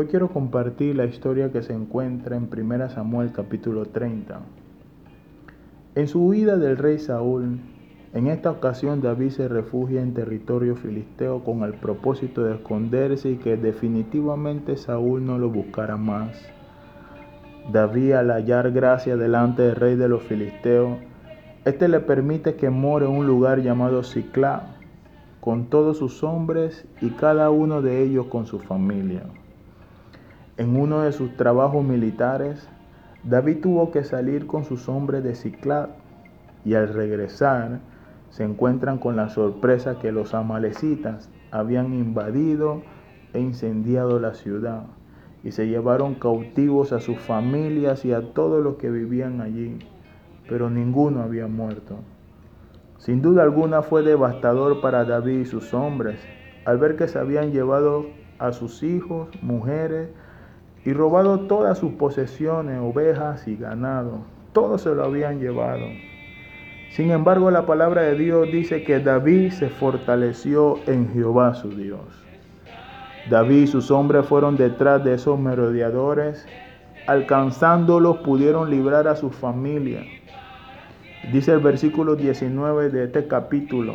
Hoy quiero compartir la historia que se encuentra en 1 Samuel capítulo 30. En su huida del rey Saúl, en esta ocasión David se refugia en territorio filisteo con el propósito de esconderse y que definitivamente Saúl no lo buscara más. David al hallar gracia delante del rey de los filisteos, este le permite que more en un lugar llamado Ciclá, con todos sus hombres y cada uno de ellos con su familia. En uno de sus trabajos militares, David tuvo que salir con sus hombres de Ciclá y al regresar se encuentran con la sorpresa que los amalecitas habían invadido e incendiado la ciudad y se llevaron cautivos a sus familias y a todos los que vivían allí, pero ninguno había muerto. Sin duda alguna fue devastador para David y sus hombres al ver que se habían llevado a sus hijos, mujeres y robado todas sus posesiones, ovejas y ganado. Todo se lo habían llevado. Sin embargo, la palabra de Dios dice que David se fortaleció en Jehová su Dios. David y sus hombres fueron detrás de esos merodeadores, alcanzándolos pudieron librar a su familia. Dice el versículo 19 de este capítulo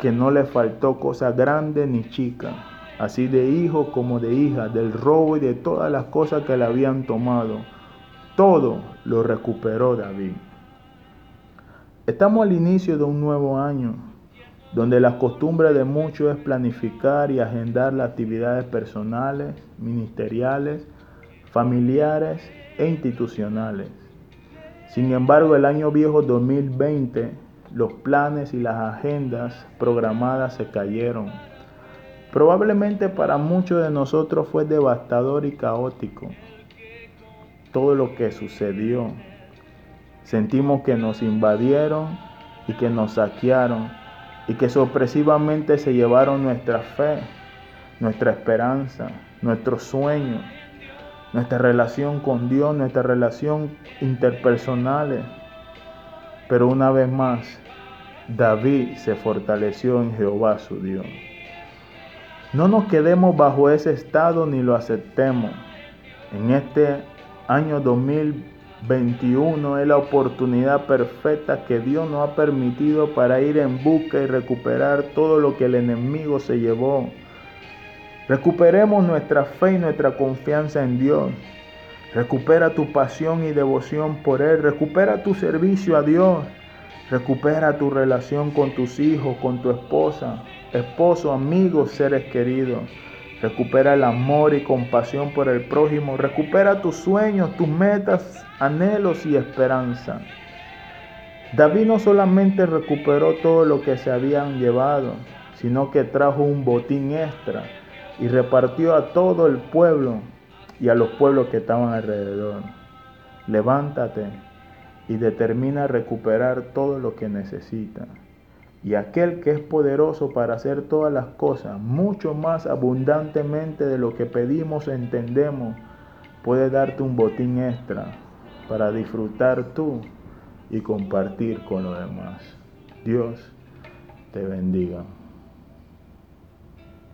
que no le faltó cosa grande ni chica, así de hijo como de hija, del robo y de todas las cosas que le habían tomado. Todo lo recuperó David. Estamos al inicio de un nuevo año, donde la costumbre de muchos es planificar y agendar las actividades personales, ministeriales, familiares e institucionales. Sin embargo, el año viejo 2020, los planes y las agendas programadas se cayeron. Probablemente para muchos de nosotros fue devastador y caótico todo lo que sucedió. Sentimos que nos invadieron y que nos saquearon y que sorpresivamente se llevaron nuestra fe, nuestra esperanza, nuestros sueños, nuestra relación con Dios, nuestra relación interpersonales. Pero una vez más, David se fortaleció en Jehová su Dios. No nos quedemos bajo ese estado ni lo aceptemos. En este año 2020 21 es la oportunidad perfecta que Dios nos ha permitido para ir en busca y recuperar todo lo que el enemigo se llevó. Recuperemos nuestra fe y nuestra confianza en Dios. Recupera tu pasión y devoción por Él. Recupera tu servicio a Dios. Recupera tu relación con tus hijos, con tu esposa, esposo, amigos, seres queridos. Recupera el amor y compasión por el prójimo. Recupera tus sueños, tus metas, anhelos y esperanza. David no solamente recuperó todo lo que se habían llevado, sino que trajo un botín extra y repartió a todo el pueblo y a los pueblos que estaban alrededor. Levántate y determina recuperar todo lo que necesitas. Y aquel que es poderoso para hacer todas las cosas, mucho más abundantemente de lo que pedimos o entendemos, puede darte un botín extra para disfrutar tú y compartir con los demás. Dios te bendiga.